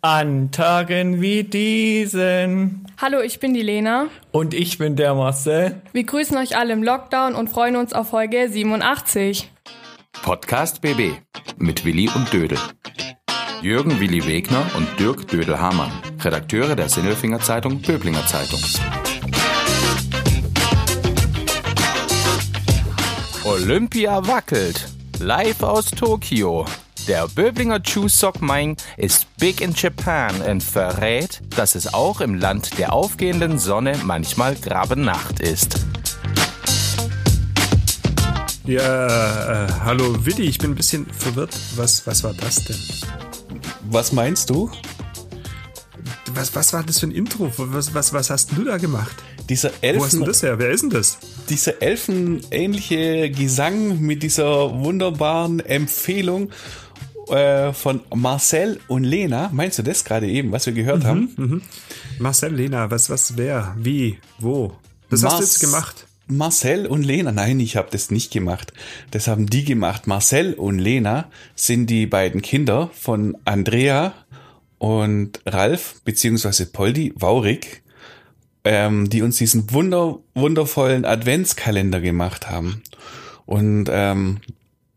An Tagen wie diesen. Hallo, ich bin die Lena. Und ich bin der Marcel. Wir grüßen euch alle im Lockdown und freuen uns auf Folge 87. Podcast BB mit Willi und Dödel. Jürgen Willi Wegner und Dirk Dödel-Hamann, Redakteure der Sinnelfinger Zeitung Böblinger Zeitung. Olympia wackelt. Live aus Tokio. Der Böblinger Chuseok Main ist big in Japan und verrät, dass es auch im Land der aufgehenden Sonne manchmal Grabenacht ist. Ja, äh, hallo Willi, ich bin ein bisschen verwirrt. Was, was war das denn? Was meinst du? Was, was war das für ein Intro? Was, was, was hast du da gemacht? Dieser Wo hast du Elfen, das her? Wer ist denn das? dieser elfenähnliche Gesang mit dieser wunderbaren Empfehlung äh, von Marcel und Lena. Meinst du das gerade eben, was wir gehört haben? Marcel, Lena, was, was, wer, wie, wo? Das hast du jetzt Mas- gemacht. Marcel und Lena, nein, ich habe das nicht gemacht. Das haben die gemacht. Marcel und Lena sind die beiden Kinder von Andrea und Ralf, beziehungsweise Poldi Waurig, ähm, die uns diesen wunder, wundervollen Adventskalender gemacht haben. Und ähm,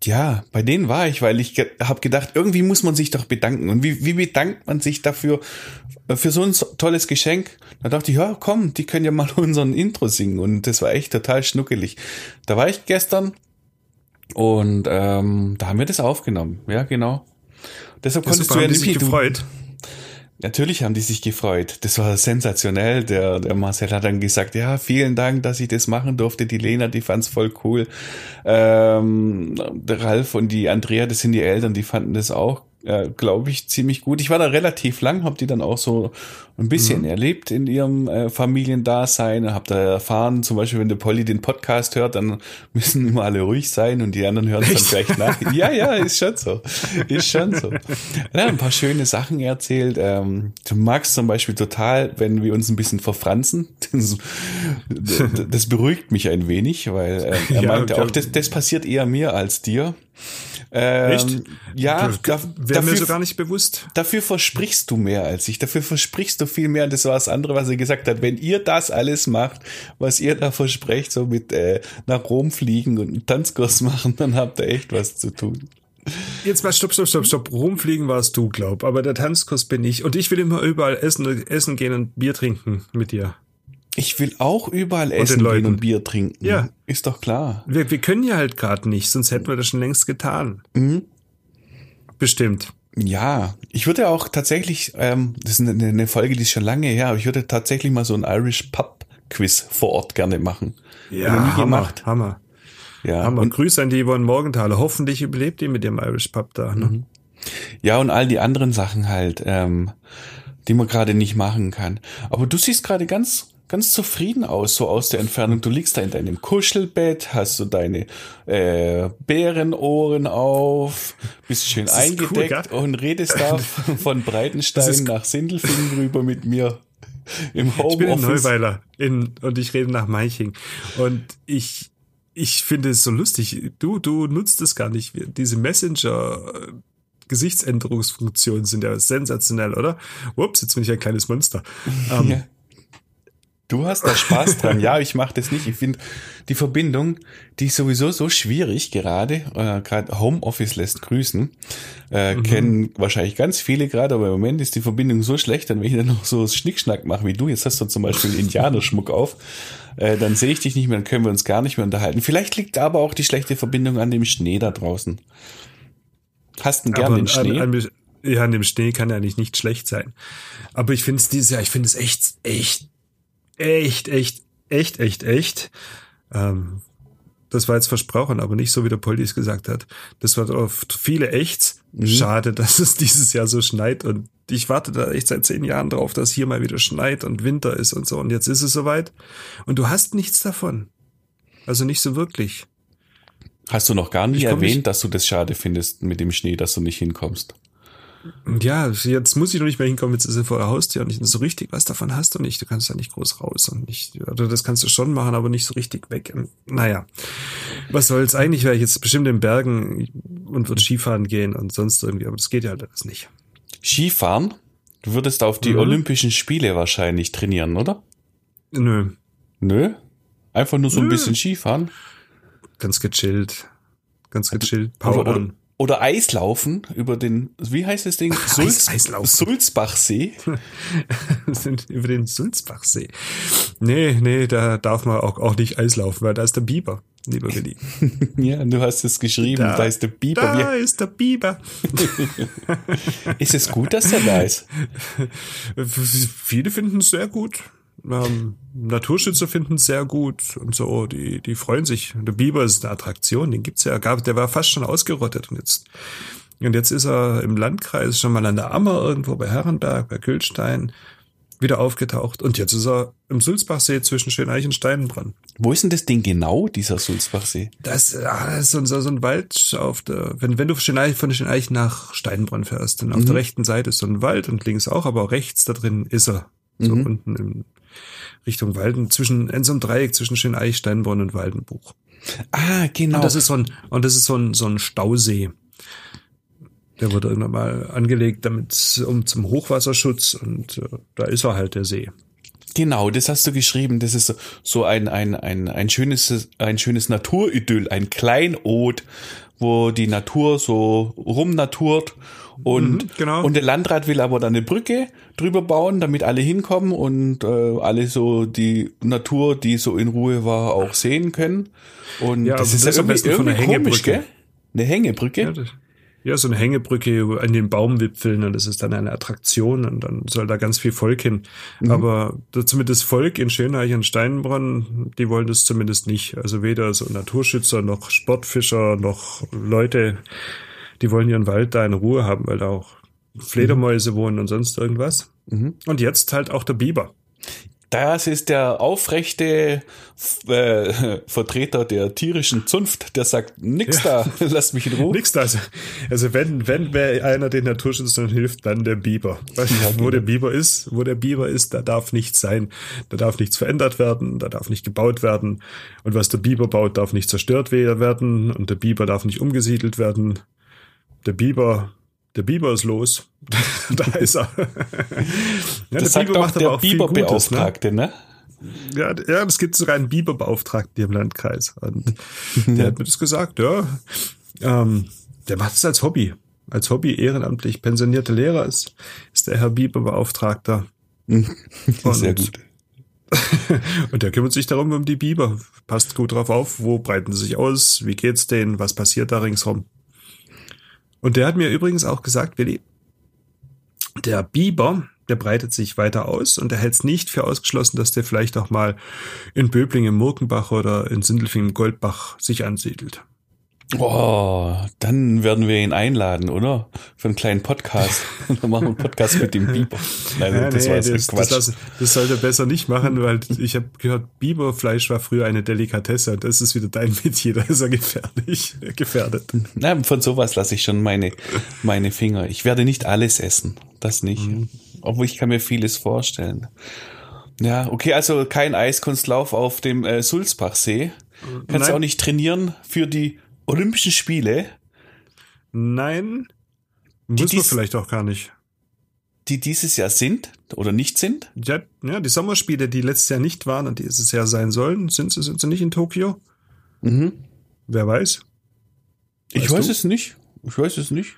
ja, bei denen war ich, weil ich ge habe gedacht, irgendwie muss man sich doch bedanken. Und wie, wie bedankt man sich dafür, äh, für so ein tolles Geschenk? Da dachte ich, ja, komm, die können ja mal unseren Intro singen. Und das war echt total schnuckelig. Da war ich gestern und ähm, da haben wir das aufgenommen. Ja, genau. Deshalb Ja, konntest super, du ja sich nämlich- du- gefreut. Natürlich haben die sich gefreut. Das war sensationell. Der, der Marcel hat dann gesagt, ja, vielen Dank, dass ich das machen durfte. Die Lena, die fand's voll cool. Ähm, der Ralf und die Andrea, das sind die Eltern, die fanden das auch, äh, glaube ich, ziemlich gut. Ich war da relativ lang, habe die dann auch so ein bisschen erlebt in ihrem äh, Familiendasein. Hab da erfahren, zum Beispiel, wenn der Polly den Podcast hört, dann müssen immer alle ruhig sein und die anderen hören dann gleich nach. Ja, ja, ist schon so. Ist schon so. Er hat ein paar schöne Sachen erzählt. Ähm, du magst zum Beispiel total, wenn wir uns ein bisschen verfranzen. Das, das beruhigt mich ein wenig, weil äh, er Ja, meinte auch, das, das passiert eher mir als dir. Ähm, Echt? Ja, da, Wäre mir dafür, so gar nicht bewusst. dafür versprichst du mehr als ich. Dafür versprichst du viel mehr. Und das war das andere, was er gesagt hat. Wenn ihr das alles macht, was ihr da versprecht, so mit äh, nach Rom fliegen und einen Tanzkurs machen, dann habt ihr echt was zu tun. Jetzt mal stopp, stopp, stopp, stopp. Rumfliegen warst du, glaub. Aber der Tanzkurs bin ich. Und ich will immer überall essen, essen gehen und Bier trinken mit dir. Ich will auch überall essen gehen Leuten. und Bier trinken. Ja. Ist doch klar. Wir, wir können ja halt gerade nicht, sonst hätten wir das schon längst getan. Mhm. Bestimmt. Ja, ich würde auch tatsächlich, ähm, das ist eine, eine Folge, die ist schon lange her, aber ich würde tatsächlich mal so ein Irish Pub Quiz vor Ort gerne machen. Ja, nie Hammer, gemacht. Hammer. Ja, Hammer. und, Grüße an die Yvonne Morgenthaler. Hoffentlich überlebt die mit dem Irish Pub da. Ne? ja, und all die anderen Sachen halt, ähm, die man gerade nicht machen kann. Aber du siehst gerade ganz, ganz zufrieden aus, so aus der Entfernung. Du liegst da in deinem Kuschelbett, hast so deine äh, Bärenohren auf, bist schön cool, eingedeckt gell? und redest da von Breitenstein nach Sindelfingen rüber mit mir im Ich bin in. Neuweiler in, und ich rede nach Meiching. Und ich, ich finde es so lustig. Du, du nutzt es gar nicht. Diese Messenger Gesichtsänderungsfunktionen sind ja sensationell, oder? Ups, jetzt bin ich ein kleines Monster. Ähm, Ja. Du hast da Spaß dran. Ja, ich mache das nicht. Ich finde die Verbindung, die ist sowieso so schwierig gerade. Äh, gerade Homeoffice lässt grüßen. Äh, Kennen wahrscheinlich ganz viele gerade, aber im Moment ist die Verbindung so schlecht, dann wenn ich dann noch so Schnickschnack mache wie du, jetzt hast du zum Beispiel Indianerschmuck auf, äh, dann sehe ich dich nicht mehr, dann können wir uns gar nicht mehr unterhalten. Vielleicht liegt aber auch die schlechte Verbindung an dem Schnee da draußen. Hast du gern den Schnee? An, an, ja, an dem Schnee kann ja nicht, nicht schlecht sein. Aber ich finde es dieses Jahr, ich finde es echt, echt, echt, echt, echt, echt, echt. Ähm, das war jetzt versprochen, aber nicht so, wie der Poldi es gesagt hat. Das war oft viele Echts. Schade, dass es dieses Jahr so schneit und ich warte da echt seit zehn Jahren drauf, dass hier mal wieder schneit und Winter ist und so. Und jetzt ist es soweit. Und du hast nichts davon. Also nicht so wirklich. Hast du noch gar nicht erwähnt, nicht- dass du das schade findest mit dem Schnee, dass du nicht hinkommst? Ja, jetzt muss ich noch nicht mehr hinkommen, jetzt ist er vor der Haustür und nicht so richtig was davon hast du nicht. Du kannst ja nicht groß raus und nicht, oder das kannst du schon machen, aber nicht so richtig weg. Naja, was soll's? Eigentlich wäre ich jetzt bestimmt in Bergen und würde Skifahren gehen und sonst irgendwie, aber das geht ja alles nicht. Skifahren? Du würdest auf die Mhm. Olympischen Spiele wahrscheinlich trainieren, oder? Nö, Nö. Einfach nur so ein Nö. bisschen Skifahren. ganz gechillt. Ganz gechillt. Oder, oder, Powern. Oder Eislaufen über den, wie heißt das Ding? Sulz, Eislaufen. Sulzbachsee. über den Sulzbachsee. Nee, nee, da darf man auch, auch nicht Eislaufen, weil da ist der Biber, lieber Willi. ja, du hast es geschrieben, da, ist der Biber. Da ist der Biber. Ist es gut, dass der da ist? Viele finden es sehr gut. Ähm, Naturschützer finden es sehr gut und so, die, die freuen sich. Der Biber ist eine Attraktion, den gibt's ja, gab, der war fast schon ausgerottet und jetzt, und jetzt ist er im Landkreis schon mal an der Ammer irgendwo bei Herrenberg, bei Kühlstein wieder aufgetaucht und jetzt ist er im Sulzbachsee zwischen Schöneich und Steinbronn. Wo ist denn das Ding genau, dieser Sulzbachsee? Das, ah, das ist so, ein- so, ein Wald auf der, wenn, wenn du von Schöneich, von Schöneich nach Steinbronn fährst, dann auf Mhm. der rechten Seite ist so ein Wald und links auch, aber rechts da drin ist er. So Mhm. unten in Richtung Walden, zwischen, in so einem Dreieck zwischen Schöneich, Steinbronn und Waldenbuch. Ah, genau. Und das ist so ein, und das ist so ein, so ein Stausee. Der wurde irgendwann mal angelegt, damit, um zum Hochwasserschutz und äh, da ist er halt, der See. Genau, das hast du geschrieben. Das ist so- so ein, ein, ein, ein schönes, ein schönes Naturidyll, ein Kleinod, wo die Natur so rumnaturt und, Mhm, genau. und der Landrat will aber dann eine Brücke drüber bauen, damit alle hinkommen und äh, alle so die Natur, die so in Ruhe war, auch sehen können. Und Ja, das aber ist das ja am irgendwie, besten von einer komisch, Hängebrücke. gell? Eine Hängebrücke? Ja, das, ja, so eine Hängebrücke an den Baumwipfeln und das ist dann eine Attraktion und dann soll da ganz viel Volk hin. Aber das, zumindest Volk in Schöneich und Steinbronn, die wollen das zumindest nicht. Also weder so Naturschützer noch Sportfischer noch Leute, die wollen ihren Wald da in Ruhe haben, weil da auch Fledermäuse wohnen und sonst irgendwas. Mhm. Und jetzt halt auch der Biber. Das ist der aufrechte äh, Vertreter der tierischen Zunft, der sagt, nix da, lasst mich in Ruhe. Nix das. Also wenn, wenn wer einer den Naturschützern hilft, dann der Biber. Weil wo der Biber ist, wo der Biber ist, da darf nichts sein. Da darf nichts verändert werden, da darf nicht gebaut werden. Und was der Biber baut, darf nicht zerstört we- werden. Und der Biber darf nicht umgesiedelt werden. Der Biber, der Biber ist los. da ist er. ja, Das sagt auch der Biberbeauftragte, ne? ja, ja, es gibt sogar einen Biberbeauftragten hier im Landkreis. Und der hat mir das gesagt, ja. Ähm, der macht es als Hobby. Als Hobby ehrenamtlich pensionierter Lehrer ist, ist der Herr Biberbeauftragter. Sehr Und- gut. Und der kümmert sich darum um die Biber. Passt gut drauf auf, wo breiten sie sich aus, wie geht's denen, was passiert da ringsrum. Und der hat mir übrigens auch gesagt, Willi, der Biber, der breitet sich weiter aus und er hält es nicht für ausgeschlossen, dass der vielleicht auch mal in Böbling im Murkenbach oder in Sindelfing im Goldbach sich ansiedelt. Oh, dann werden wir ihn einladen, oder? Für einen kleinen Podcast. Dann machen wir einen Podcast mit dem Biber. Nein, Ja, das nee, war das, Quatsch. das, das, sollte er besser nicht machen, weil ich habe gehört, Biberfleisch war früher eine Delikatesse das ist wieder dein Metier, da ist er gefährlich, gefährdet. Na, von sowas lasse ich schon meine, meine Finger. Ich werde nicht alles essen. Das nicht. Mhm. Obwohl ich kann mir vieles vorstellen. Ja, okay, also kein Eiskunstlauf auf dem äh, Sulzbachsee. Kannst du Nein. auch nicht trainieren für die Olympischen Spiele, Nein, muss man dies- vielleicht auch gar nicht. die dieses Jahr sind oder nicht sind? Ja, ja, die Sommerspiele, die letztes Jahr nicht waren und dieses Jahr sein sollen, sind sie, sind sie nicht in Tokio? Mhm. Wer weiß? Ich Weißt weiß du? es nicht. Ich weiß es nicht.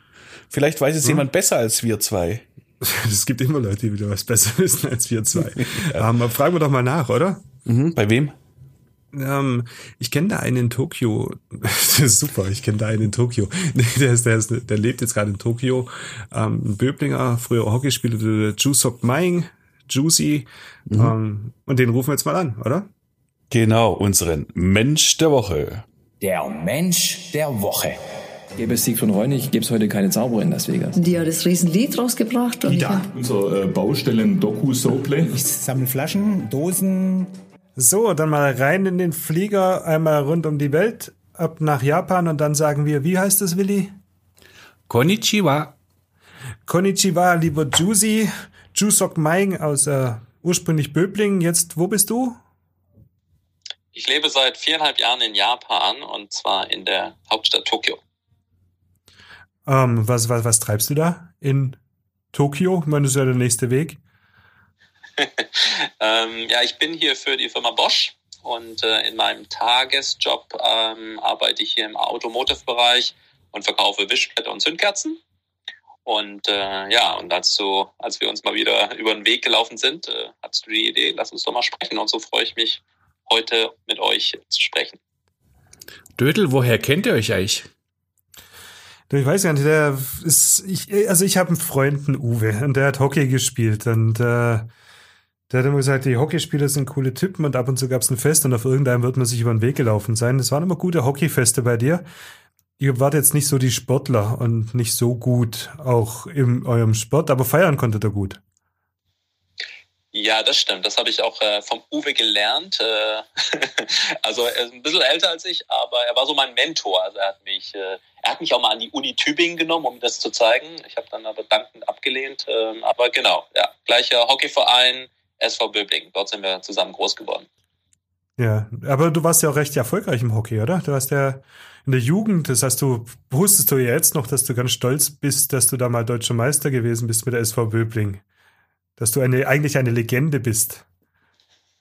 Vielleicht weiß es jemand besser als wir zwei. Es gibt immer Leute, die wieder was besser wissen als wir zwei. ähm, aber fragen wir doch mal nach, oder? Mhm. Bei wem? Ähm, ich kenne da einen in Tokio. Super, ich kenne da einen in Tokio. Der, ist, der, ist, der lebt jetzt gerade in Tokio. Ähm, ein Böblinger, früher Hockeyspieler, der Jusok Maing, Juicy. Ähm, und den rufen wir jetzt mal an, oder? Genau, unseren Mensch der Woche. Der Mensch der Woche. Gäbe es Siegfried Reunig, gäbe es heute keine Zauberer in Las Vegas. Die hat das Riesenlied rausgebracht. Und hab, Unser äh, Baustellen-Doku-Soplay. Ich sammle Flaschen, Dosen. So, dann mal rein in den Flieger, einmal rund um die Welt, ab nach Japan und dann sagen wir, wie heißt es, Willi? Konnichiwa. Konnichiwa, lieber Juicy, Jusok Maing aus äh, ursprünglich Böblingen. Jetzt, wo bist du? Ich lebe seit viereinhalb Jahren in Japan und zwar in der Hauptstadt Tokio. Ähm, was, was, was treibst du da in Tokio? Ich meine, das ist ja der nächste Weg. ähm, ja, ich bin hier für die Firma Bosch und äh, in meinem Tagesjob ähm, arbeite ich hier im Automotive-Bereich und verkaufe Wischblätter und Zündkerzen. Und äh, ja, und dazu, als wir uns mal wieder über den Weg gelaufen sind, äh, hattest du die Idee, lass uns doch mal sprechen. Und so freue ich mich, heute mit euch zu sprechen. Dödel, woher kennt ihr euch eigentlich? Ich weiß gar nicht, der ist, ich, also ich habe einen Freund, einen Uwe, und der hat Hockey gespielt und äh, der hat immer gesagt, die Hockeyspieler sind coole Typen und ab und zu gab es ein Fest und auf irgendeinem wird man sich über den Weg gelaufen sein. Das waren immer gute Hockeyfeste bei dir. Ihr wart jetzt nicht so die Sportler und nicht so gut auch in eurem Sport, aber feiern konntet ihr gut. Ja, das stimmt. Das habe ich auch äh, vom Uwe gelernt. Äh, also er ist ein bisschen älter als ich, aber er war so mein Mentor. Also er hat mich, äh, er hat mich auch mal an die Uni Tübingen genommen, um das zu zeigen. Ich habe dann aber dankend abgelehnt. Ähm, aber genau, ja, gleicher Hockeyverein, SV Böblingen. Dort sind wir zusammen groß geworden. Ja, aber du warst ja auch recht erfolgreich im Hockey, oder? Du warst ja in der Jugend, das heißt, du wusstest du ja jetzt noch, dass du ganz stolz bist, dass du da mal deutscher Meister gewesen bist mit der SV Böbling dass du eine, eigentlich eine Legende bist.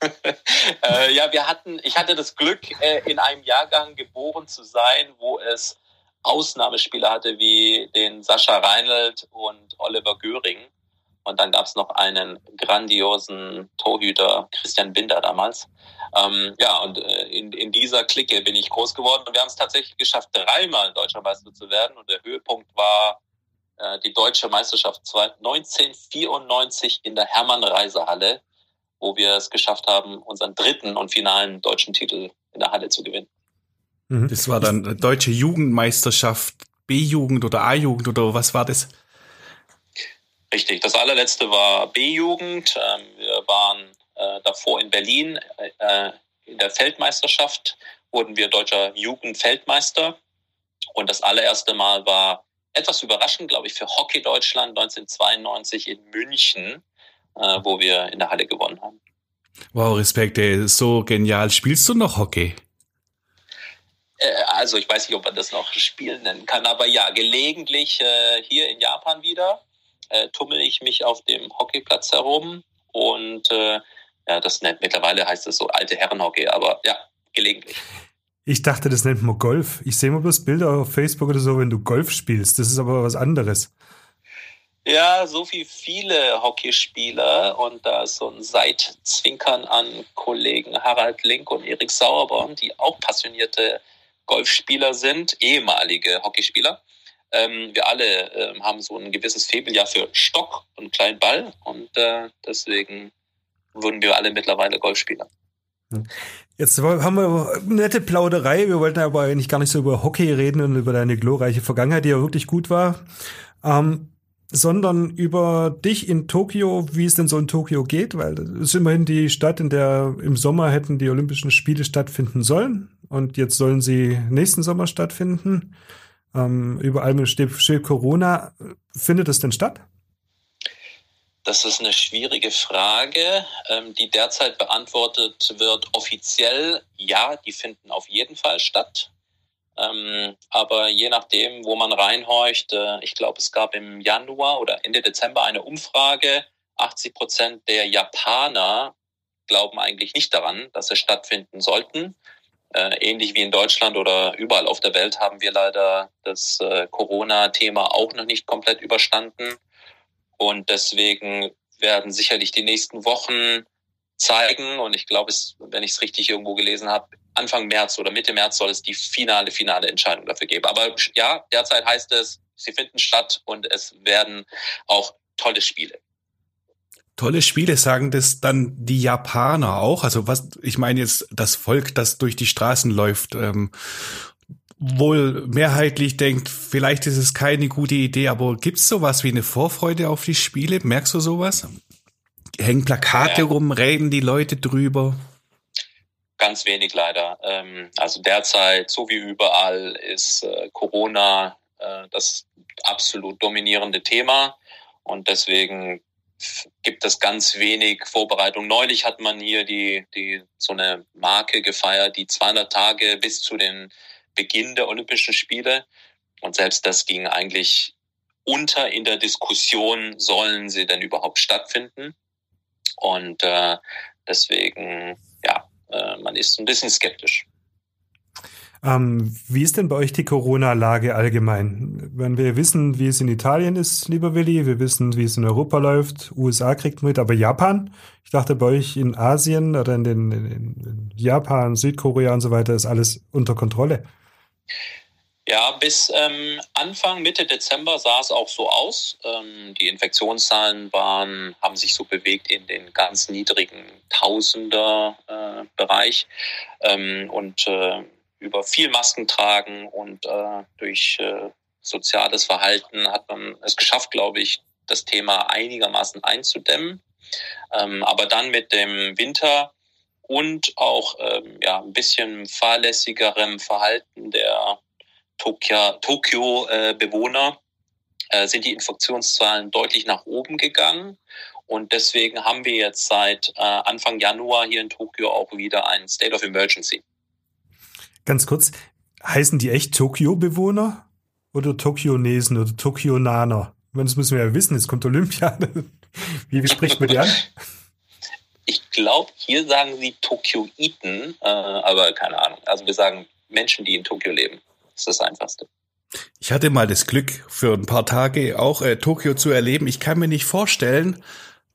äh, ja, wir hatten, ich hatte das Glück, äh, in einem Jahrgang geboren zu sein, wo es Ausnahmespieler hatte wie den Sascha Reinelt und Oliver Göring. Und dann gab es noch einen grandiosen Torhüter, Christian Binder damals. Ähm, ja, und äh, in, in dieser Clique bin ich groß geworden und wir haben es tatsächlich geschafft, dreimal deutscher Meister zu werden. Und der Höhepunkt war äh, die deutsche Meisterschaft 1994 in der Hermann-Reisehalle, wo wir es geschafft haben, unseren dritten und finalen deutschen Titel in der Halle zu gewinnen. Mhm. Das war dann deutsche Jugendmeisterschaft, B-Jugend oder A-Jugend oder was war das? Richtig, das allerletzte war B-Jugend. Ähm, wir waren äh, davor in Berlin äh, in der Feldmeisterschaft, wurden wir deutscher Jugendfeldmeister. Und das allererste Mal war etwas überraschend, glaube ich, für Hockey Deutschland 1992 in München, äh, wo wir in der Halle gewonnen haben. Wow, Respekt, ey. so genial. Spielst du noch Hockey? Äh, also ich weiß nicht, ob man das noch Spielen nennen kann, aber ja, gelegentlich äh, hier in Japan wieder äh, tummel ich mich auf dem Hockeyplatz herum und äh, ja, das nennt mittlerweile heißt es so alte Herrenhockey, aber ja, gelegentlich. Ich dachte, das nennt man Golf. Ich sehe mal bloß Bilder auf Facebook oder so, wenn du Golf spielst. Das ist aber was anderes. Ja, so wie viele Hockeyspieler und da ist so ein Seitzwinkern an Kollegen Harald Link und Erik Sauerborn, die auch passionierte Golfspieler sind, ehemalige Hockeyspieler. Ähm, wir alle äh, haben so ein gewisses Febel ja für Stock und kleinen Ball und äh, deswegen wurden wir alle mittlerweile Golfspieler. Jetzt haben wir eine nette Plauderei. Wir wollten aber eigentlich gar nicht so über Hockey reden und über deine glorreiche Vergangenheit, die ja wirklich gut war, ähm, sondern über dich in Tokio, wie es denn so in Tokio geht, weil das ist immerhin die Stadt, in der im Sommer hätten die Olympischen Spiele stattfinden sollen und jetzt sollen sie nächsten Sommer stattfinden. Ähm, überall steht, steht Corona. Findet es denn statt? Das ist eine schwierige Frage, ähm, die derzeit beantwortet wird. Offiziell ja, die finden auf jeden Fall statt. Ähm, aber je nachdem, wo man reinhorcht, äh, ich glaube, es gab im Januar oder Ende Dezember eine Umfrage. 80 Prozent der Japaner glauben eigentlich nicht daran, dass sie stattfinden sollten. Äh, ähnlich wie in Deutschland oder überall auf der Welt haben wir leider das äh, Corona-Thema auch noch nicht komplett überstanden. Und deswegen werden sicherlich die nächsten Wochen zeigen. Und ich glaube, wenn ich es richtig irgendwo gelesen habe, Anfang März oder Mitte März soll es die finale, finale Entscheidung dafür geben. Aber ja, derzeit heißt es, sie finden statt und es werden auch tolle Spiele. Tolle Spiele sagen das dann die Japaner auch. Also was, ich meine jetzt das Volk, das durch die Straßen läuft. Ähm, wohl mehrheitlich denkt, vielleicht ist es keine gute Idee, aber gibt es sowas wie eine Vorfreude auf die Spiele? Merkst du sowas? Hängen Plakate ja. rum, reden die Leute drüber? Ganz wenig leider. Ähm, also derzeit, so wie überall, ist äh, Corona äh, das absolut dominierende Thema und deswegen gibt es ganz wenig Vorbereitung. Neulich hat man hier die, die so eine Marke gefeiert, die 200 Tage bis zu den Beginn der Olympischen Spiele. Und selbst das ging eigentlich unter in der Diskussion, sollen sie denn überhaupt stattfinden? Und äh, deswegen, ja, äh, man ist ein bisschen skeptisch. Ähm, wie ist denn bei euch die Corona-Lage allgemein? Wenn wir wissen, wie es in Italien ist, lieber Willi, wir wissen, wie es in Europa läuft, USA kriegt mit, aber Japan? Ich dachte, bei euch in Asien oder in, den, in, Japan, Südkorea und so weiter ist alles unter Kontrolle. Ja, bis ähm, Anfang, Mitte Dezember sah es auch so aus. Ähm, die Infektionszahlen waren, haben sich so bewegt in den ganz niedrigen Tausender-Bereich. Äh, ähm, und äh, über viel Masken tragen und äh, durch äh, soziales Verhalten hat man es geschafft, glaube ich, das Thema einigermaßen einzudämmen. Ähm, aber dann mit dem Winter und auch ähm, ja, ein bisschen fahrlässigerem Verhalten der Tokio-Bewohner äh, äh, sind die Infektionszahlen deutlich nach oben gegangen. Und deswegen haben wir jetzt seit äh, Anfang Januar hier in Tokio auch wieder ein State of Emergency. Ganz kurz, heißen die echt Tokio-Bewohner oder Tokionesen oder Tokionaner? Das müssen wir ja wissen, jetzt kommt Olympia. Wie spricht man die an? Ich glaube, hier sagen sie Tokioiten, äh, aber keine Ahnung. Also wir sagen Menschen, die in Tokio leben. Das ist das Einfachste. Ich hatte mal das Glück, für ein paar Tage auch äh, Tokio zu erleben. Ich kann mir nicht vorstellen,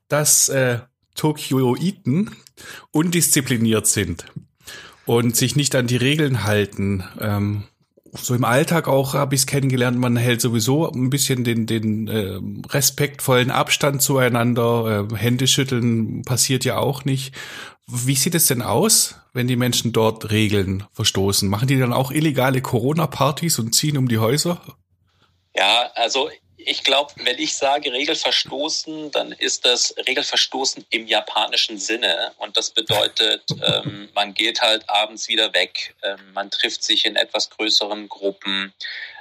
dass äh, Tokioiten undiszipliniert sind und sich nicht an die Regeln halten. Ähm, so im Alltag auch habe ich es kennengelernt, man hält sowieso ein bisschen den, den äh, respektvollen Abstand zueinander. Äh, Händeschütteln passiert ja auch nicht. Wie sieht es denn aus, wenn die Menschen dort Regeln verstoßen? Machen die dann auch illegale Corona-Partys und ziehen um die Häuser? Ja, also ich glaube, wenn ich sage Regelverstoßen, dann ist das Regelverstoßen im japanischen Sinne. Und das bedeutet, ähm, man geht halt abends wieder weg, ähm, man trifft sich in etwas größeren Gruppen,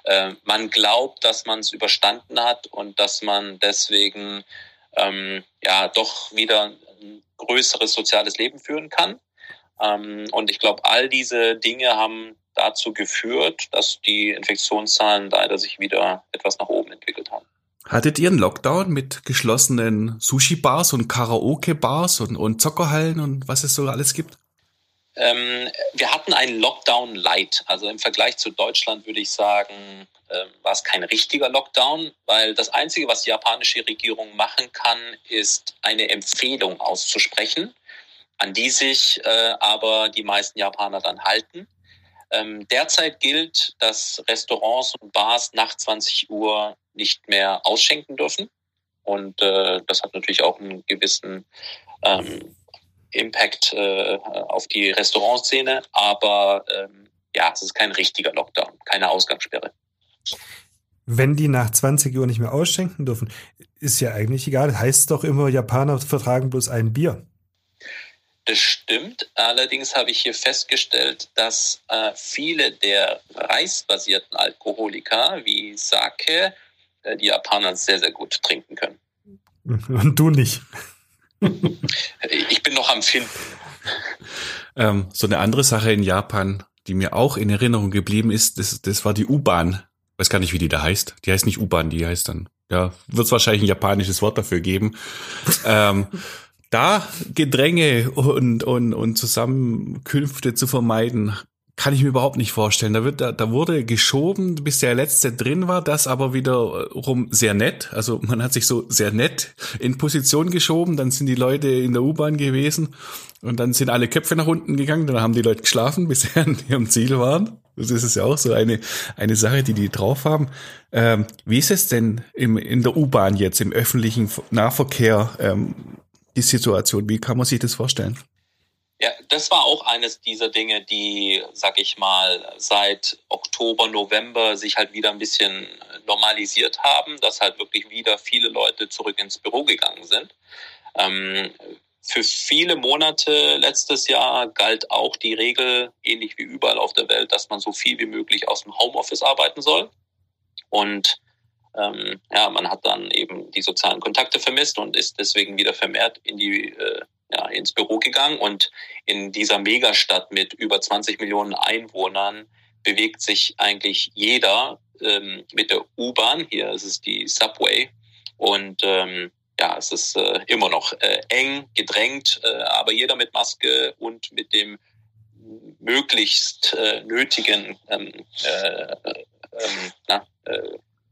äh, man glaubt, dass man es überstanden hat und dass man deswegen ähm, ja doch wieder ein größeres soziales Leben führen kann. Ähm, und ich glaube, all diese Dinge haben dazu geführt, dass die Infektionszahlen leider sich wieder etwas nach oben entwickelt haben. Hattet ihr einen Lockdown mit geschlossenen Sushi-Bars und Karaoke-Bars und, und Zockerhallen und was es so alles gibt? Ähm, wir hatten einen Lockdown light. Also im Vergleich zu Deutschland würde ich sagen, äh, war es kein richtiger Lockdown, weil das Einzige, was die japanische Regierung machen kann, ist eine Empfehlung auszusprechen, an die sich äh, aber die meisten Japaner dann halten. Ähm, derzeit gilt, dass Restaurants und Bars nach 20 Uhr nicht mehr ausschenken dürfen. Und äh, das hat natürlich auch einen gewissen ähm, Impact äh, auf die Restaurantszene. Aber ähm, ja, es ist kein richtiger Lockdown, keine Ausgangssperre. Wenn die nach 20 Uhr nicht mehr ausschenken dürfen, ist ja eigentlich egal. Heißt doch immer, Japaner vertragen bloß ein Bier. Das stimmt. Allerdings habe ich hier festgestellt, dass äh, viele der reisbasierten Alkoholiker wie Sake äh, die Japaner sehr, sehr gut trinken können. Und du nicht. ich bin noch am Finden. Ähm, so eine andere Sache in Japan, die mir auch in Erinnerung geblieben ist, das, das war die U-Bahn. Weiß gar nicht, wie die da heißt. Die heißt nicht U-Bahn, die heißt dann, ja, wird es wahrscheinlich ein japanisches Wort dafür geben. ähm, da Gedränge und, und, und Zusammenkünfte zu vermeiden, kann ich mir überhaupt nicht vorstellen. Da wird, da, da wurde geschoben, bis der letzte drin war, das aber wiederum sehr nett. Also man hat sich so sehr nett in Position geschoben, dann sind die Leute in der U-Bahn gewesen und dann sind alle Köpfe nach unten gegangen, dann haben die Leute geschlafen, bis sie an ihrem Ziel waren. Das ist ja auch so eine, eine Sache, die die drauf haben. Ähm, wie ist es denn im, in der U-Bahn jetzt, im öffentlichen Nahverkehr? Ähm, die Situation? Wie kann man sich das vorstellen? Ja, das war auch eines dieser Dinge, die, sag ich mal, seit Oktober, November sich halt wieder ein bisschen normalisiert haben, dass halt wirklich wieder viele Leute zurück ins Büro gegangen sind. Ähm, für viele Monate letztes Jahr galt auch die Regel, ähnlich wie überall auf der Welt, dass man so viel wie möglich aus dem Homeoffice arbeiten soll. Und ähm, ja, man hat dann eben die sozialen Kontakte vermisst und ist deswegen wieder vermehrt in die, äh, ja, ins Büro gegangen. Und in dieser Megastadt mit über 20 Millionen Einwohnern bewegt sich eigentlich jeder ähm, mit der U-Bahn. Hier ist es die Subway. Und ähm, ja, es ist äh, immer noch äh, eng, gedrängt, äh, aber jeder mit Maske und mit dem möglichst äh, nötigen ähm, äh, ähm, na,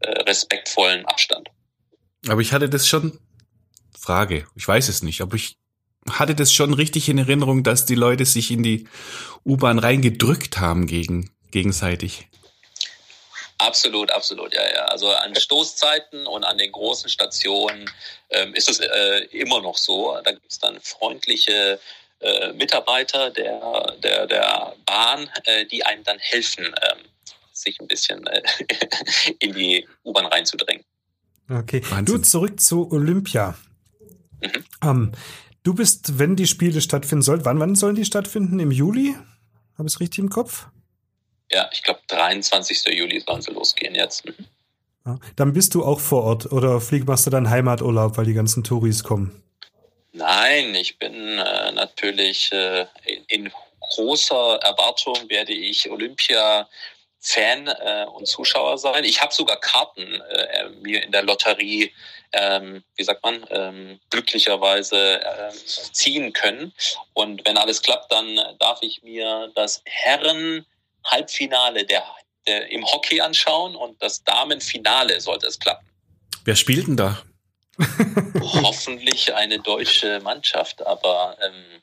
äh, respektvollen Abstand. Aber ich hatte das schon, Frage, ich weiß es nicht, aber ich hatte das schon richtig in Erinnerung, dass die Leute sich in die U-Bahn reingedrückt haben gegen, gegenseitig. Absolut, absolut, ja, ja. Also an Stoßzeiten und an den großen Stationen ähm, ist es äh, immer noch so. Da gibt es dann freundliche äh, Mitarbeiter der, der, der Bahn, äh, die einem dann helfen, ähm, sich ein bisschen äh, in die U-Bahn reinzudrängen. Okay, Wahnsinn. du zurück zu Olympia. Mhm. Ähm, du bist, wenn die Spiele stattfinden sollen, wann, wann sollen die stattfinden? Im Juli? Habe ich es richtig im Kopf? Ja, ich glaube 23. Juli sollen sie losgehen jetzt. Mhm. Ja, dann bist du auch vor Ort oder flieg machst du dann Heimaturlaub, weil die ganzen Touris kommen? Nein, ich bin äh, natürlich äh, in, in, großer Erwartung werde ich Olympia Fan äh, und Zuschauer sein. Ich habe sogar Karten äh, mir in der Lotterie, ähm, wie sagt man, ähm, glücklicherweise äh, ziehen können. Und wenn alles klappt, dann darf ich mir das Herren Halbfinale der, der im Hockey anschauen und das Damenfinale sollte es klappen. Wer spielt denn da? Hoffentlich eine deutsche Mannschaft, aber ähm,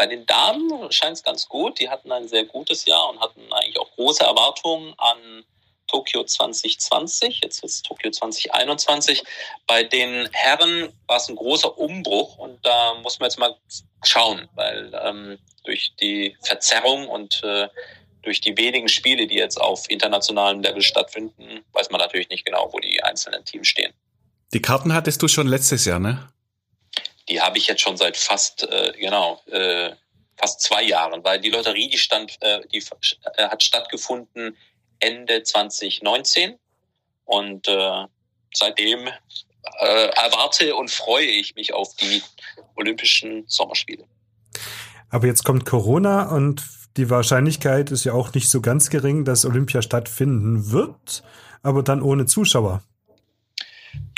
bei den Damen scheint es ganz gut. Die hatten ein sehr gutes Jahr und hatten eigentlich auch große Erwartungen an Tokio 2020. Jetzt ist Tokio 2021. Bei den Herren war es ein großer Umbruch und da muss man jetzt mal schauen, weil ähm, durch die Verzerrung und äh, durch die wenigen Spiele, die jetzt auf internationalem Level stattfinden, weiß man natürlich nicht genau, wo die einzelnen Teams stehen. Die Karten hattest du schon letztes Jahr, ne? Die habe ich jetzt schon seit fast, äh, genau, äh, fast zwei Jahren, weil die Lotterie, die stand, äh, die äh, hat stattgefunden Ende 2019 und äh, seitdem äh, erwarte und freue ich mich auf die Olympischen Sommerspiele. Aber jetzt kommt Corona und die Wahrscheinlichkeit ist ja auch nicht so ganz gering, dass Olympia stattfinden wird, aber dann ohne Zuschauer.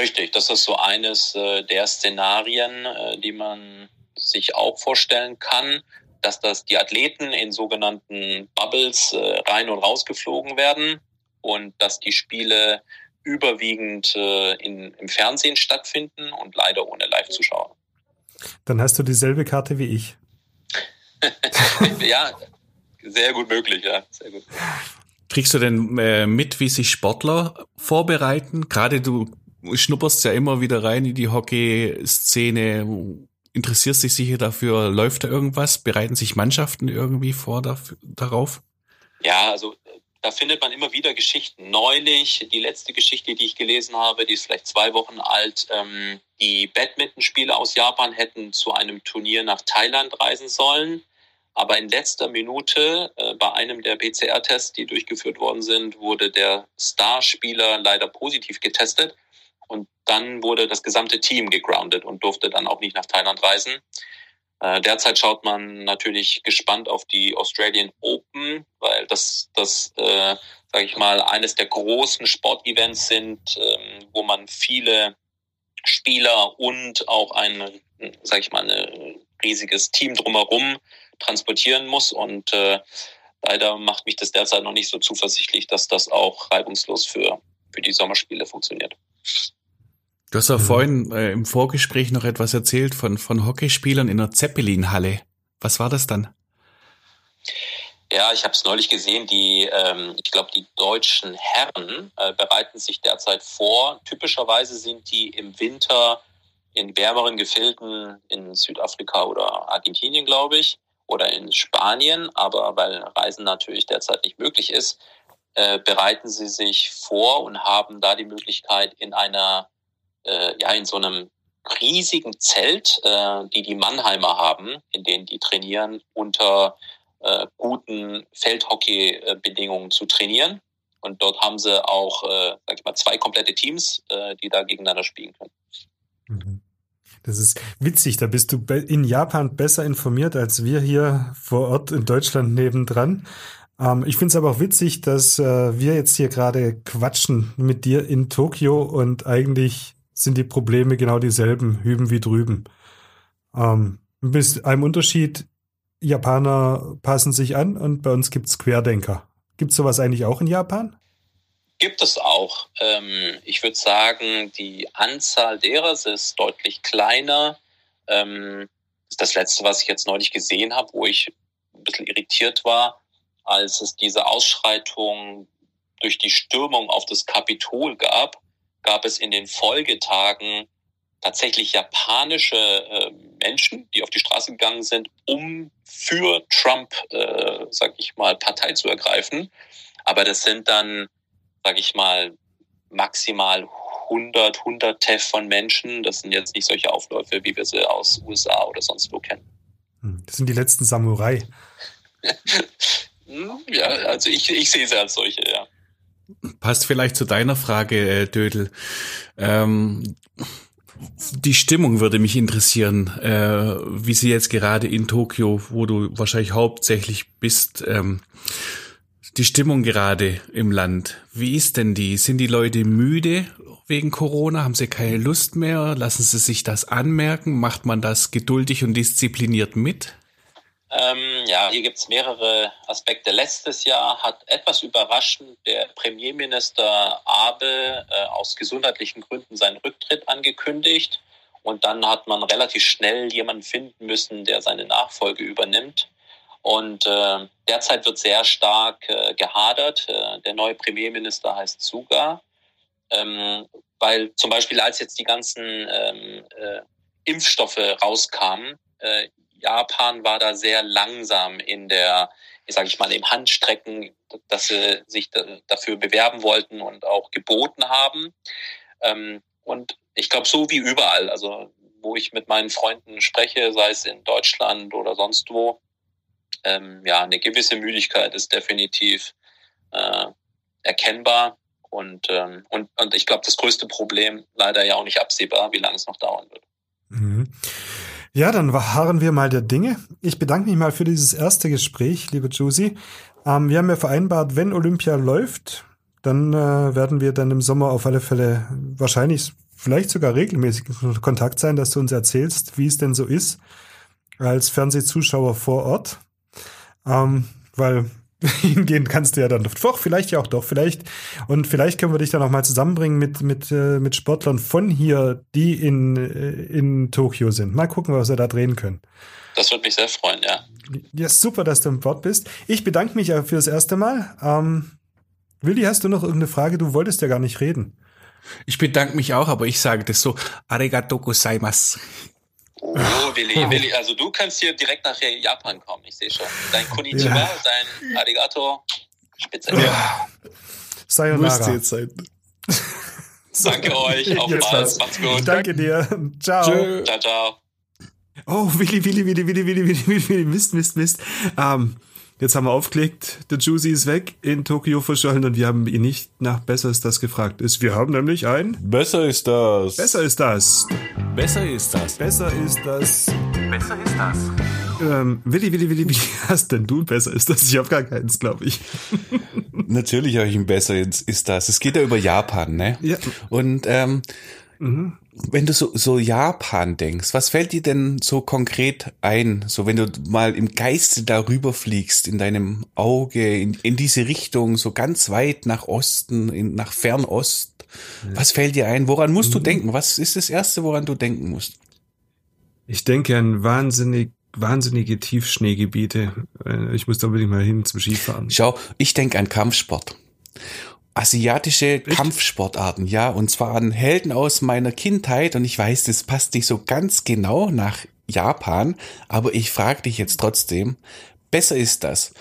Richtig, das ist so eines äh, der Szenarien, äh, die man sich auch vorstellen kann, dass das die Athleten in sogenannten Bubbles äh, rein und rausgeflogen werden und dass die Spiele überwiegend in, im Fernsehen stattfinden und leider ohne Live-Zuschauer. Dann hast du dieselbe Karte wie ich. ja, sehr gut möglich, ja, sehr gut. Kriegst du denn äh, mit, wie sich Sportler vorbereiten? Gerade du schnupperst ja immer wieder rein in die Hockey-Szene, interessierst dich sicher dafür, läuft da irgendwas? Bereiten sich Mannschaften irgendwie vor dafür, darauf? Ja, also da findet man immer wieder Geschichten. Neulich, die letzte Geschichte, die ich gelesen habe, die ist vielleicht zwei Wochen alt, ähm, die Badmintonspieler aus Japan hätten zu einem Turnier nach Thailand reisen sollen. Aber in letzter Minute äh, bei einem der PCR-Tests, die durchgeführt worden sind, wurde der Starspieler leider positiv getestet. Und dann wurde das gesamte Team gegroundet und durfte dann auch nicht nach Thailand reisen. Äh, derzeit schaut man natürlich gespannt auf die Australian Open, weil das, das äh, sage ich mal, eines der großen Sportevents sind, ähm, wo man viele Spieler und auch ein, sage ich mal, ein riesiges Team drumherum transportieren muss. Und äh, leider macht mich das derzeit noch nicht so zuversichtlich, dass das auch reibungslos für, für die Sommerspiele funktioniert. Du hast ja mhm. vorhin äh, im Vorgespräch noch etwas erzählt von, von Hockeyspielern in der Zeppelin-Halle. Was war das dann? Ja, ich habe es neulich gesehen. Die, ähm, ich glaube, die deutschen Herren äh, bereiten sich derzeit vor. Typischerweise sind die im Winter in wärmeren Gefilden in Südafrika oder Argentinien, glaube ich, oder in Spanien. Aber weil Reisen natürlich derzeit nicht möglich ist, äh, bereiten sie sich vor und haben da die Möglichkeit, in einer äh, ja in so einem riesigen Zelt, äh, die die Mannheimer haben, in denen die trainieren, unter äh, guten Feldhockey-Bedingungen zu trainieren. Und dort haben sie auch, äh, sag ich mal, zwei komplette Teams, äh, die da gegeneinander spielen können. Mhm. Das ist witzig, da bist du in Japan besser informiert als wir hier vor Ort in Deutschland nebendran. Ähm, ich finde es aber auch witzig, dass äh, wir jetzt hier gerade quatschen mit dir in Tokio und eigentlich sind die Probleme genau dieselben, hüben wie drüben. Ähm, mit einem Unterschied, Japaner passen sich an und bei uns gibt's Querdenker. Gibt's sowas eigentlich auch in Japan? Gibt es auch. Ähm, ich würde sagen, die Anzahl derer ist deutlich kleiner. Ähm, ist das letzte, was ich jetzt neulich gesehen habe, wo ich ein bisschen irritiert war, als es diese Ausschreitung durch die Stürmung auf das Kapitol gab, gab es in den Folgetagen tatsächlich japanische äh, Menschen, die auf die Straße gegangen sind, um für Trump, äh, sag ich mal, Partei zu ergreifen. Aber das sind dann, sag ich mal, maximal 100, 100 von Menschen. Das sind jetzt nicht solche Aufläufe, wie wir sie aus USA oder sonst wo kennen. Hm, das sind die letzten Samurai. Ja, also ich, ich sehe sie als solche, ja. Passt vielleicht zu deiner Frage, äh, Dödel. Ähm, die Stimmung würde mich interessieren, äh, wie sie jetzt gerade in Tokio, wo du wahrscheinlich hauptsächlich bist, ähm, die Stimmung gerade im Land. Wie ist denn die? Sind die Leute müde wegen Corona? Haben sie keine Lust mehr? Lassen sie sich das anmerken? Macht man das geduldig und diszipliniert mit? Ähm, ja, hier gibt es mehrere Aspekte. Letztes Jahr hat etwas überraschend der Premierminister Abe äh, aus gesundheitlichen Gründen seinen Rücktritt angekündigt. Und dann hat man relativ schnell jemanden finden müssen, der seine Nachfolge übernimmt. Und äh, derzeit wird sehr stark äh, gehadert. Äh, der neue Premierminister heißt Suga. Ähm, weil zum Beispiel als jetzt die ganzen ähm, äh, Impfstoffe rauskamen, äh, Japan war da sehr langsam in der, wie sage ich mal, im Handstrecken, dass sie sich dafür bewerben wollten und auch geboten haben. Ähm, und ich glaube, so wie überall, also wo ich mit meinen Freunden spreche, sei es in Deutschland oder sonst wo, ähm, ja, eine gewisse Müdigkeit ist definitiv äh, erkennbar. Und, ähm, und, und ich glaube, das größte Problem leider ja auch nicht absehbar, wie lange es noch dauern wird. Mhm. Ja, dann harren wir mal der Dinge. Ich bedanke mich mal für dieses erste Gespräch, liebe Josie. Ähm, wir haben ja vereinbart, wenn Olympia läuft, dann äh, werden wir dann im Sommer auf alle Fälle wahrscheinlich vielleicht sogar regelmäßig in Kontakt sein, dass du uns erzählst, wie es denn so ist als Fernsehzuschauer vor Ort. Ähm, weil hingehen kannst du ja dann doch, vielleicht ja auch doch, vielleicht. Und vielleicht können wir dich dann auch mal zusammenbringen mit, mit, äh, mit Sportlern von hier, die in, äh, in Tokio sind. Mal gucken, was wir da drehen können. Das würde mich sehr freuen, ja. Ja, super, dass du im Bord bist. Ich bedanke mich für das erste Mal. Ähm, Willi, hast du noch irgendeine Frage? Du wolltest ja gar nicht reden. Ich bedanke mich auch, aber ich sage das so, arigato gozaimasu. Oh, Willi, Willi, also du kannst hier direkt nach Japan kommen, ich sehe schon. Dein Konnichiwa, ja. dein Arigato, spitze. Ja. Sayonara. jetzt sein. Danke euch, auf bald, macht's gut. Danke dir, ciao. Tschö. Ciao, ciao. Oh, Willi, Willi, Willi, Willi, Willi, Willi, Willi, Willi, Mist, Mist, Mist. Ähm, Jetzt haben wir aufgelegt, der Juicy ist weg, in Tokio verschollen und wir haben ihn nicht nach Besser ist das gefragt. Ist, wir haben nämlich ein Besser ist das. Besser ist das. Besser ist das. Besser ist das. Besser ist das. Ähm, Willi, Willi, Willi, wie hast denn du besser ist das? Ich habe gar keins, glaube ich. Natürlich habe ich ein besser ist das. Es geht ja über Japan, ne? Ja. Und ähm, mhm wenn du so, so Japan denkst, was fällt dir denn so konkret ein? So, wenn du mal im Geiste darüber fliegst, in deinem Auge, in, in diese Richtung, so ganz weit nach Osten, in, nach Fernost. Ja. Was fällt dir ein? Woran musst du mhm. denken? Was ist das Erste, woran du denken musst? Ich denke an wahnsinnig wahnsinnige Tiefschneegebiete. Äh, ich muss da unbedingt mal hin zum Skifahren. Schau, ich denke an Kampfsport asiatische Echt? Kampfsportarten, ja, und zwar an Helden aus meiner Kindheit und ich weiß, das passt nicht so ganz genau nach Japan, aber ich frage dich jetzt trotzdem, besser ist das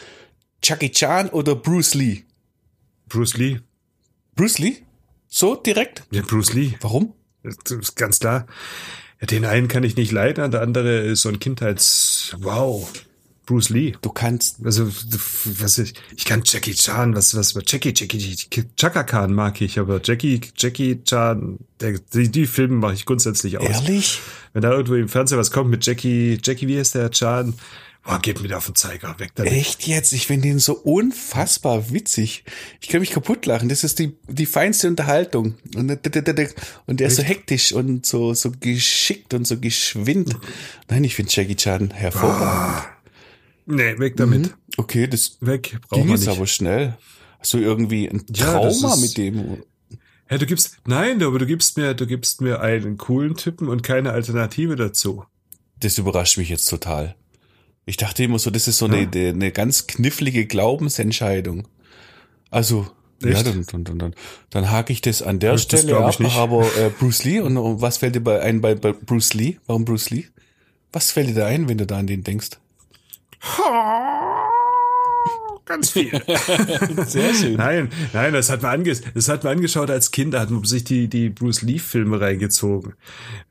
Chucky Chan oder Bruce Lee? Bruce Lee. Bruce Lee? So direkt? Ja, Bruce Lee. Warum? Das ist ganz klar. Den einen kann ich nicht leiden, der andere ist so ein Kindheits Wow. Bruce Lee. Du kannst. Also, was ich, ich kann Jackie Chan, was, was, Jackie, Jackie, Chaka Khan mag ich, aber Jackie, Jackie Chan, der, die, die Filme mache ich grundsätzlich aus. Ehrlich? Wenn da irgendwo im Fernsehen was kommt mit Jackie, Jackie, wie heißt der Chan? Oh, geht mir auf den Zeiger, weg damit. Echt jetzt? Ich finde ihn so unfassbar witzig. Ich kann mich kaputt lachen. Das ist die, die feinste Unterhaltung. Und, und der ist so hektisch und so, so geschickt und so geschwind. Nein, ich finde Jackie Chan hervorragend. Nee, weg damit. Mhm. Okay, das weg. ging jetzt aber schnell. Hast du irgendwie ein Trauma ja, ist, mit dem? Ja, du gibst, nein, aber du gibst mir, du gibst mir einen coolen Typen und keine Alternative dazu. Das überrascht mich jetzt total. Ich dachte immer so, das ist so ja. eine, eine ganz knifflige Glaubensentscheidung. Also, Echt? ja, dann, dann, dann, dann, dann hake ich das an der das Stelle ab, aber äh, Bruce Lee, und, und was fällt dir bei, ein bei, bei Bruce Lee? Warum Bruce Lee? Was fällt dir da ein, wenn du da an den denkst? Ha! Ganz viel. Sehr schön. Nein, nein, das hat man, anges das hat man angeschaut als Kind, da hat man sich die, die Bruce Lee-Filme reingezogen.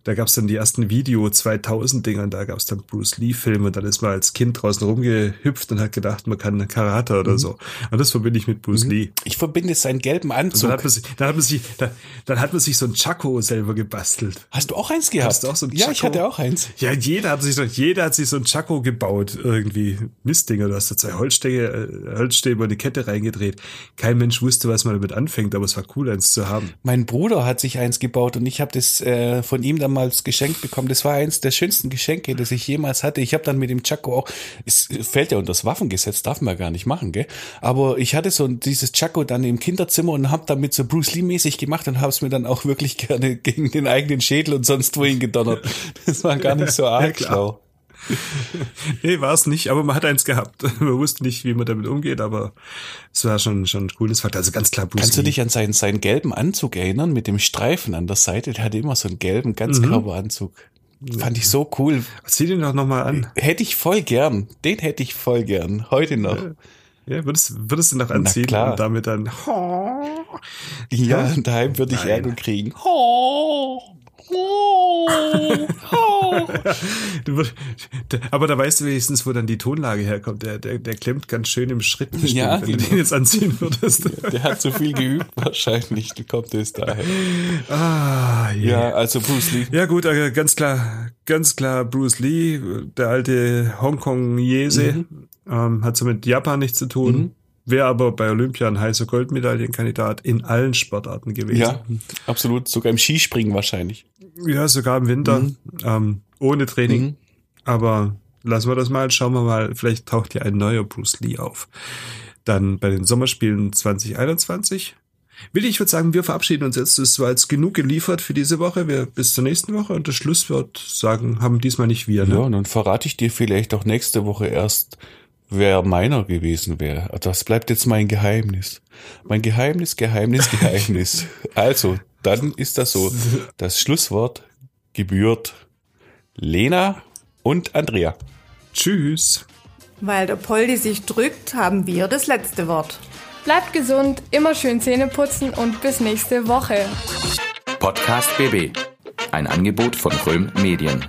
Da gab's dann die ersten Video 2000 Dinger und da gab's dann Bruce Lee-Filme. Dann ist man als Kind draußen rumgehüpft und hat gedacht, man kann Karate oder mhm. so. Und das verbinde ich mit Bruce mhm. Lee. Ich verbinde seinen gelben Anzug. dann hat man sich, dann hat man sich, dann, dann hat man sich so ein Chaco selber gebastelt. Hast du auch eins gehabt? Hast du auch so ein ja, ich hatte auch eins. Ja, jeder hat sich so, jeder hat sich so ein Chaco gebaut irgendwie. Mistdinger, du hast da zwei Holzstäbe, äh, Holzstäbe und eine Kette reingedreht. Kein Mensch wusste, was man damit anfängt, aber es war cool, eins zu haben. Mein Bruder hat sich eins gebaut und ich habe das äh, von ihm damals geschenkt bekommen. Das war eins der schönsten Geschenke, das ich jemals hatte. Ich habe dann mit dem Chaco auch, es fällt ja unter das Waffengesetz, darf man gar nicht machen, gell? Aber ich hatte so dieses Chaco dann im Kinderzimmer und habe damit so Bruce Lee mäßig gemacht und habe es mir dann auch wirklich gerne gegen den eigenen Schädel und sonst wohin gedonnert. Das war gar nicht so arg ja, schlau. Nee, war es nicht, aber man hat eins gehabt. Man wusste nicht, wie man damit umgeht, aber es war schon, schon ein cooles Fakt. Also ganz klar Bruce Kannst Lee. du dich an seinen, seinen gelben Anzug erinnern mit dem Streifen an der Seite? Der hatte immer so einen gelben Ganzkörperanzug. Mhm. Fand ich so cool. Zieh den doch nochmal an. Hätte ich voll gern. Den hätte ich voll gern. Heute noch. Ja. Ja, würdest, würdest du noch anziehen und damit dann. Oh. Ja, daheim würde ich Ärger kriegen. Oh. Aber da weißt du wenigstens, wo dann die Tonlage herkommt. Der, der, der klemmt ganz schön im Schritt, bestimmt, ja, wenn genau. du den jetzt anziehen würdest. Der, der hat so viel geübt, wahrscheinlich. Du kommt es daher. Ah, yeah. Ja, also Bruce Lee. Ja, gut, äh, ganz klar, ganz klar Bruce Lee, der alte Hongkong-Jese, mhm. ähm, hat so mit Japan nichts zu tun. Mhm wäre aber bei Olympia ein heißer Goldmedaillenkandidat in allen Sportarten gewesen. Ja, absolut. Sogar im Skispringen wahrscheinlich. Ja, sogar im Winter. Mhm. Ähm, ohne Training. Mhm. Aber lassen wir das mal. Schauen wir mal. Vielleicht taucht ja ein neuer Bruce Lee auf. Dann bei den Sommerspielen 2021. Willi, ich würde sagen, wir verabschieden uns jetzt. Es war jetzt genug geliefert für diese Woche. Wir bis zur nächsten Woche und das Schlusswort sagen, haben diesmal nicht wir. Ne? Ja, und dann verrate ich dir vielleicht auch nächste Woche erst, wer meiner gewesen wäre. Das bleibt jetzt mein Geheimnis. Mein Geheimnis, Geheimnis, Geheimnis. also, dann ist das so. Das Schlusswort gebührt Lena und Andrea. Tschüss. Weil der Poldi sich drückt, haben wir das letzte Wort. Bleibt gesund, immer schön Zähne putzen und bis nächste Woche. Podcast BB. Ein Angebot von Röhm Medien.